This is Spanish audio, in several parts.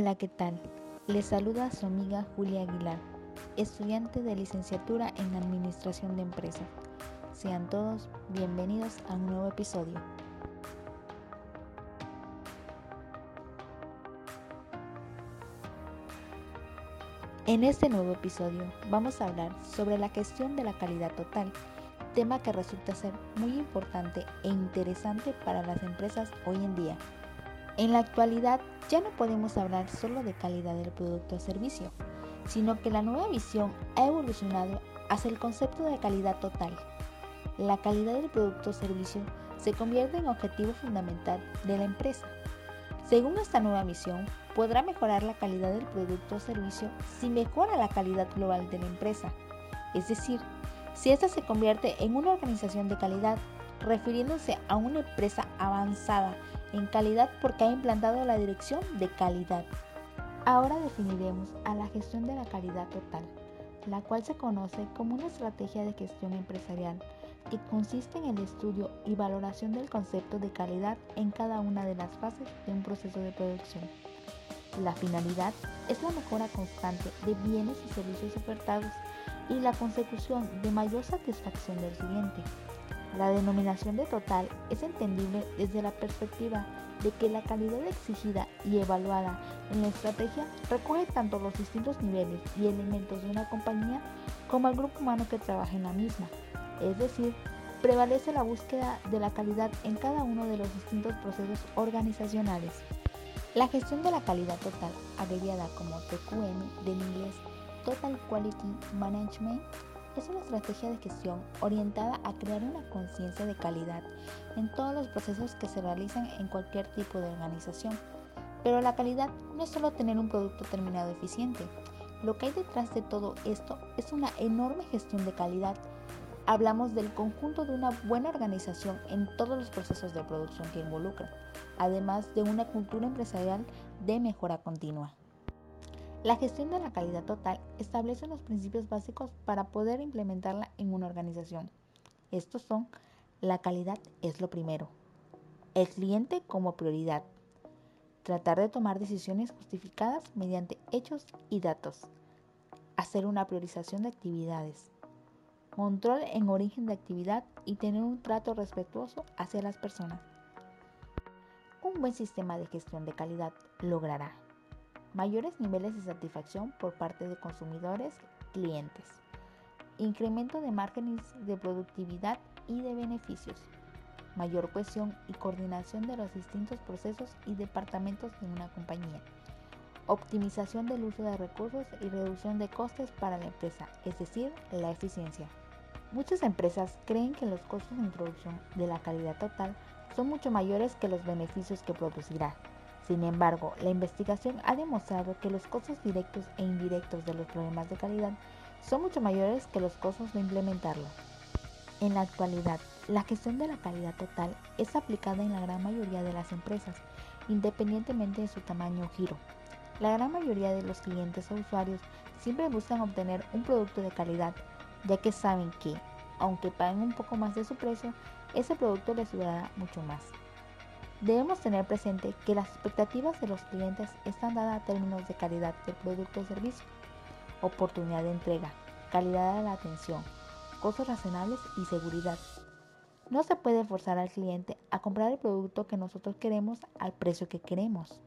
Hola, ¿qué tal? Les saluda su amiga Julia Aguilar, estudiante de licenciatura en Administración de Empresas. Sean todos bienvenidos a un nuevo episodio. En este nuevo episodio vamos a hablar sobre la gestión de la calidad total, tema que resulta ser muy importante e interesante para las empresas hoy en día. En la actualidad ya no podemos hablar solo de calidad del producto o servicio, sino que la nueva visión ha evolucionado hacia el concepto de calidad total. La calidad del producto o servicio se convierte en objetivo fundamental de la empresa. Según esta nueva visión, podrá mejorar la calidad del producto o servicio si mejora la calidad global de la empresa, es decir, si ésta se convierte en una organización de calidad, refiriéndose a una empresa avanzada en calidad porque ha implantado la dirección de calidad. Ahora definiremos a la gestión de la calidad total, la cual se conoce como una estrategia de gestión empresarial que consiste en el estudio y valoración del concepto de calidad en cada una de las fases de un proceso de producción. La finalidad es la mejora constante de bienes y servicios ofertados y la consecución de mayor satisfacción del cliente. La denominación de total es entendible desde la perspectiva de que la calidad exigida y evaluada en la estrategia recoge tanto los distintos niveles y elementos de una compañía como al grupo humano que trabaja en la misma. Es decir, prevalece la búsqueda de la calidad en cada uno de los distintos procesos organizacionales. La gestión de la calidad total, abreviada como TQM del inglés Total Quality Management, es una estrategia de gestión orientada a crear una conciencia de calidad en todos los procesos que se realizan en cualquier tipo de organización. Pero la calidad no es solo tener un producto terminado eficiente. Lo que hay detrás de todo esto es una enorme gestión de calidad. Hablamos del conjunto de una buena organización en todos los procesos de producción que involucra, además de una cultura empresarial de mejora continua. La gestión de la calidad total establece los principios básicos para poder implementarla en una organización. Estos son, la calidad es lo primero, el cliente como prioridad, tratar de tomar decisiones justificadas mediante hechos y datos, hacer una priorización de actividades, control en origen de actividad y tener un trato respetuoso hacia las personas. Un buen sistema de gestión de calidad logrará mayores niveles de satisfacción por parte de consumidores, clientes, incremento de márgenes de productividad y de beneficios, mayor cohesión y coordinación de los distintos procesos y departamentos de una compañía, optimización del uso de recursos y reducción de costes para la empresa, es decir, la eficiencia. Muchas empresas creen que los costos de introducción de la calidad total son mucho mayores que los beneficios que producirá. Sin embargo, la investigación ha demostrado que los costos directos e indirectos de los problemas de calidad son mucho mayores que los costos de implementarlo. En la actualidad, la gestión de la calidad total es aplicada en la gran mayoría de las empresas, independientemente de su tamaño o giro. La gran mayoría de los clientes o usuarios siempre buscan obtener un producto de calidad, ya que saben que, aunque paguen un poco más de su precio, ese producto les durará mucho más. Debemos tener presente que las expectativas de los clientes están dadas a términos de calidad del producto o servicio, oportunidad de entrega, calidad de la atención, costos razonables y seguridad. No se puede forzar al cliente a comprar el producto que nosotros queremos al precio que queremos.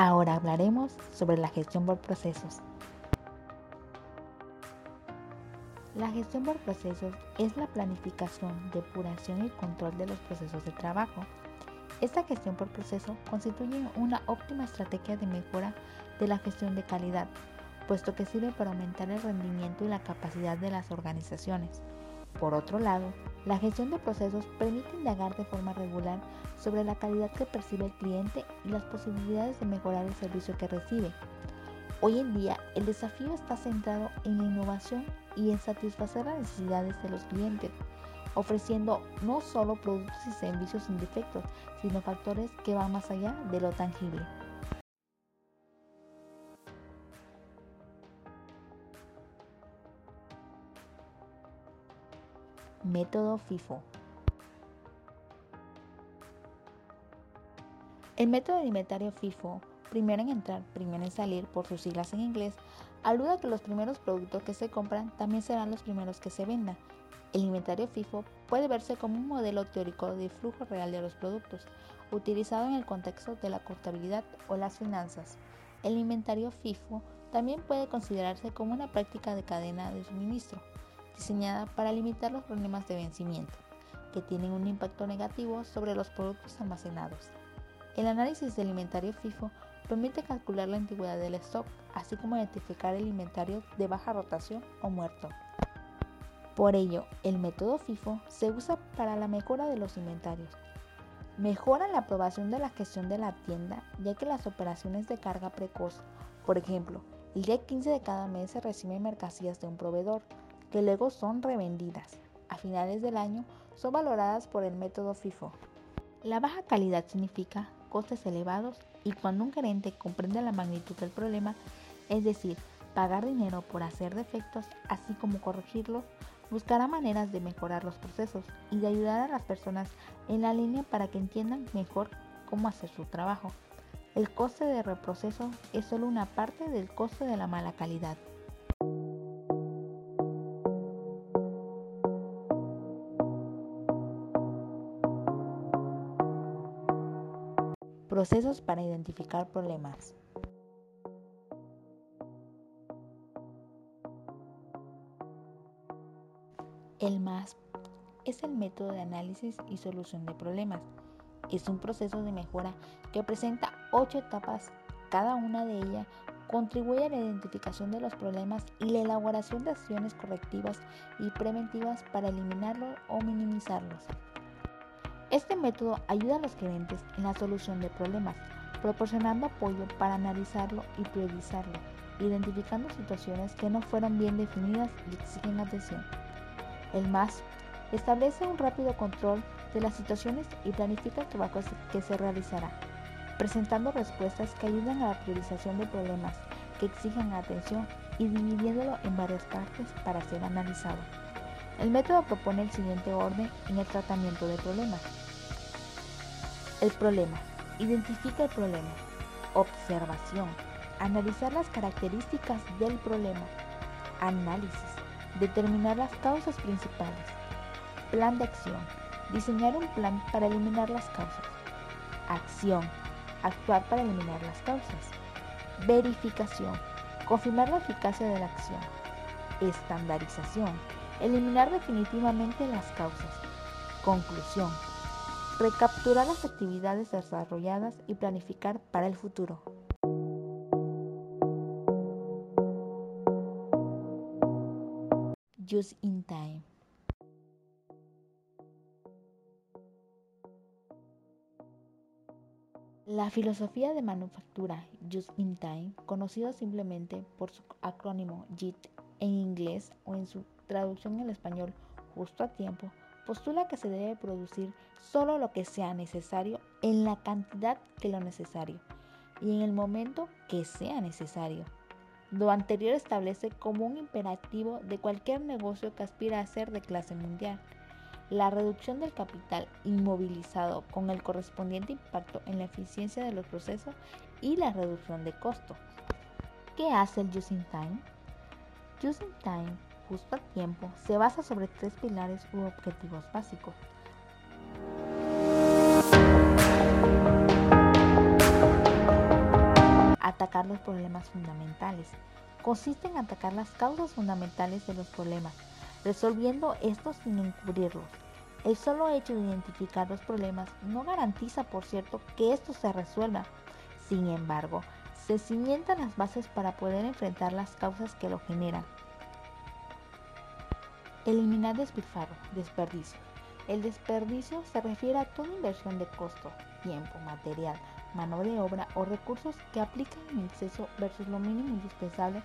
Ahora hablaremos sobre la gestión por procesos. La gestión por procesos es la planificación, depuración y control de los procesos de trabajo. Esta gestión por proceso constituye una óptima estrategia de mejora de la gestión de calidad, puesto que sirve para aumentar el rendimiento y la capacidad de las organizaciones. Por otro lado, la gestión de procesos permite indagar de forma regular sobre la calidad que percibe el cliente y las posibilidades de mejorar el servicio que recibe. Hoy en día, el desafío está centrado en la innovación y en satisfacer las necesidades de los clientes, ofreciendo no solo productos y servicios sin defectos, sino factores que van más allá de lo tangible. Método FIFO. El método alimentario FIFO, primero en entrar, primero en salir, por sus siglas en inglés, alude a que los primeros productos que se compran también serán los primeros que se vendan. El inventario FIFO puede verse como un modelo teórico de flujo real de los productos, utilizado en el contexto de la contabilidad o las finanzas. El inventario FIFO también puede considerarse como una práctica de cadena de suministro, diseñada para limitar los problemas de vencimiento, que tienen un impacto negativo sobre los productos almacenados. El análisis del inventario FIFO permite calcular la antigüedad del stock, así como identificar el inventario de baja rotación o muerto. Por ello, el método FIFO se usa para la mejora de los inventarios. Mejora la aprobación de la gestión de la tienda, ya que las operaciones de carga precoz, por ejemplo, el día 15 de cada mes se reciben mercancías de un proveedor, que luego son revendidas. A finales del año son valoradas por el método FIFO. La baja calidad significa costes elevados y cuando un gerente comprende la magnitud del problema, es decir, pagar dinero por hacer defectos, así como corregirlos, buscará maneras de mejorar los procesos y de ayudar a las personas en la línea para que entiendan mejor cómo hacer su trabajo. El coste de reproceso es solo una parte del coste de la mala calidad. Procesos para identificar problemas. El MASP es el método de análisis y solución de problemas. Es un proceso de mejora que presenta ocho etapas. Cada una de ellas contribuye a la identificación de los problemas y la elaboración de acciones correctivas y preventivas para eliminarlos o minimizarlos. Este método ayuda a los clientes en la solución de problemas, proporcionando apoyo para analizarlo y priorizarlo, identificando situaciones que no fueron bien definidas y exigen atención. El MAS establece un rápido control de las situaciones y planifica el trabajo que se realizará, presentando respuestas que ayudan a la priorización de problemas que exigen atención y dividiéndolo en varias partes para ser analizado. El método propone el siguiente orden en el tratamiento de problemas. El problema. Identifica el problema. Observación. Analizar las características del problema. Análisis Determinar las causas principales. Plan de acción. Diseñar un plan para eliminar las causas. Acción. Actuar para eliminar las causas. Verificación. Confirmar la eficacia de la acción. Estandarización. Eliminar definitivamente las causas. Conclusión. Recapturar las actividades desarrolladas y planificar para el futuro. Just in Time. La filosofía de manufactura Just in Time, conocido simplemente por su acrónimo JIT en inglés o en su traducción en español justo a tiempo, postula que se debe producir solo lo que sea necesario en la cantidad que lo necesario y en el momento que sea necesario. Lo anterior establece como un imperativo de cualquier negocio que aspira a ser de clase mundial la reducción del capital inmovilizado con el correspondiente impacto en la eficiencia de los procesos y la reducción de costos. ¿Qué hace el Just Time? Just in Time, justo a tiempo, se basa sobre tres pilares u objetivos básicos. Atacar los problemas fundamentales. Consiste en atacar las causas fundamentales de los problemas, resolviendo estos sin encubrirlos. El solo hecho de identificar los problemas no garantiza, por cierto, que estos se resuelvan. Sin embargo, se cimientan las bases para poder enfrentar las causas que lo generan. Eliminar despilfarro, desperdicio. El desperdicio se refiere a toda inversión de costo, tiempo, material, mano de obra o recursos que aplican en exceso versus lo mínimo indispensable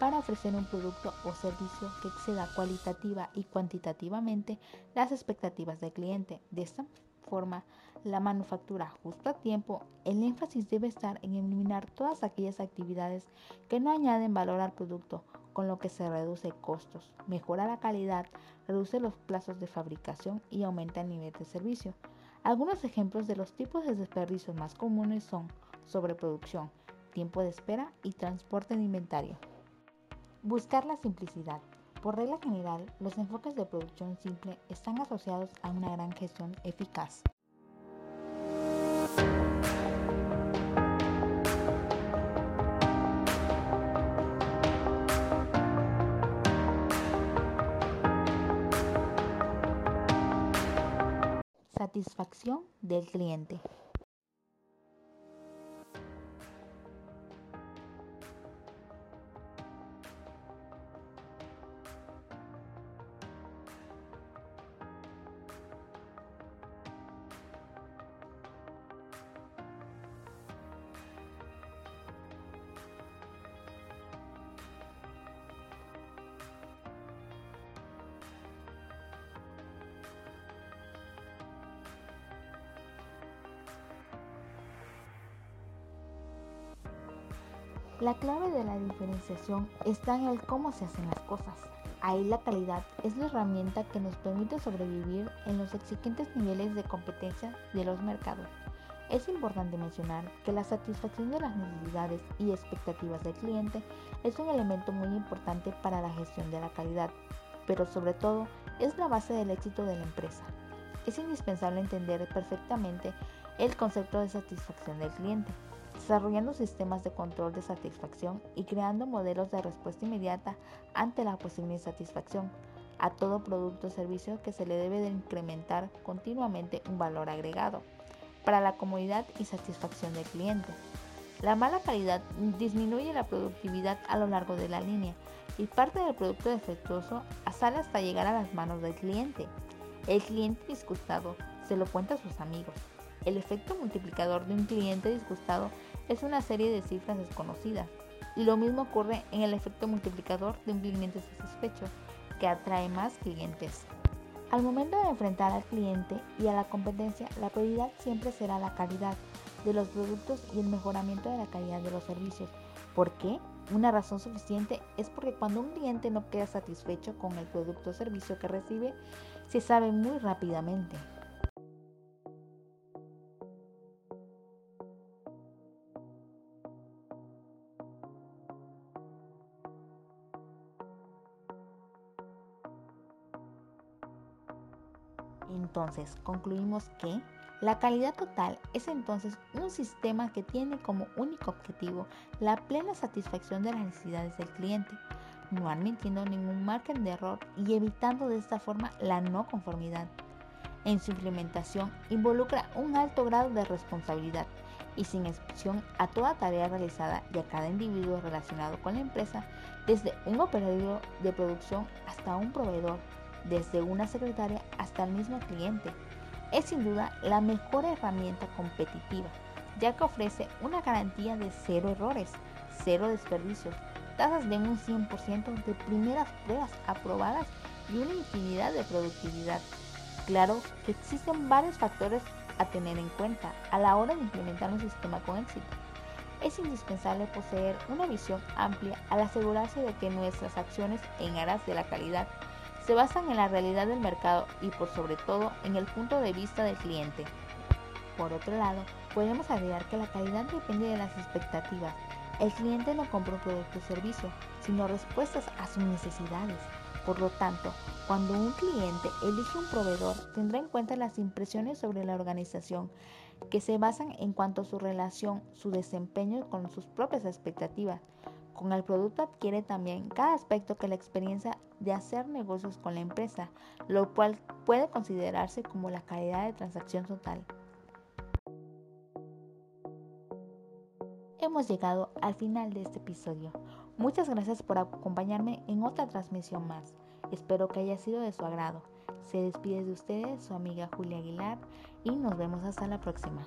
para ofrecer un producto o servicio que exceda cualitativa y cuantitativamente las expectativas del cliente. De esta forma, la manufactura justo a tiempo, el énfasis debe estar en eliminar todas aquellas actividades que no añaden valor al producto, con lo que se reduce costos, mejora la calidad, reduce los plazos de fabricación y aumenta el nivel de servicio. Algunos ejemplos de los tipos de desperdicios más comunes son sobreproducción, tiempo de espera y transporte de inventario. Buscar la simplicidad. Por regla general, los enfoques de producción simple están asociados a una gran gestión eficaz. Satisfacción del cliente. La clave de la diferenciación está en el cómo se hacen las cosas. Ahí la calidad es la herramienta que nos permite sobrevivir en los exigentes niveles de competencia de los mercados. Es importante mencionar que la satisfacción de las necesidades y expectativas del cliente es un elemento muy importante para la gestión de la calidad, pero sobre todo es la base del éxito de la empresa. Es indispensable entender perfectamente el concepto de satisfacción del cliente, desarrollando sistemas de control de satisfacción y creando modelos de respuesta inmediata ante la posible insatisfacción. A todo producto o servicio que se le debe de incrementar continuamente un valor agregado para la comodidad y satisfacción del cliente. La mala calidad disminuye la productividad a lo largo de la línea y parte del producto defectuoso sale hasta llegar a las manos del cliente. El cliente disgustado se lo cuenta a sus amigos. El efecto multiplicador de un cliente disgustado es una serie de cifras desconocidas. Y lo mismo ocurre en el efecto multiplicador de un cliente satisfecho, que atrae más clientes. Al momento de enfrentar al cliente y a la competencia, la prioridad siempre será la calidad de los productos y el mejoramiento de la calidad de los servicios. ¿Por qué? Una razón suficiente es porque cuando un cliente no queda satisfecho con el producto o servicio que recibe, se sabe muy rápidamente. Entonces, concluimos que la calidad total es entonces un sistema que tiene como único objetivo la plena satisfacción de las necesidades del cliente, no admitiendo ningún margen de error y evitando de esta forma la no conformidad. En su implementación involucra un alto grado de responsabilidad y sin excepción a toda tarea realizada y a cada individuo relacionado con la empresa, desde un operador de producción hasta un proveedor desde una secretaria hasta el mismo cliente. Es sin duda la mejor herramienta competitiva, ya que ofrece una garantía de cero errores, cero desperdicios, tasas de un 100% de primeras pruebas aprobadas y una infinidad de productividad. Claro que existen varios factores a tener en cuenta a la hora de implementar un sistema con éxito. Es indispensable poseer una visión amplia al asegurarse de que nuestras acciones en aras de la calidad se basan en la realidad del mercado y por sobre todo en el punto de vista del cliente. Por otro lado, podemos agregar que la calidad depende de las expectativas. El cliente no compra un producto o servicio, sino respuestas a sus necesidades. Por lo tanto, cuando un cliente elige un proveedor, tendrá en cuenta las impresiones sobre la organización que se basan en cuanto a su relación, su desempeño con sus propias expectativas. Con el producto adquiere también cada aspecto que la experiencia de hacer negocios con la empresa, lo cual puede considerarse como la calidad de transacción total. Hemos llegado al final de este episodio. Muchas gracias por acompañarme en otra transmisión más. Espero que haya sido de su agrado. Se despide de ustedes su amiga Julia Aguilar y nos vemos hasta la próxima.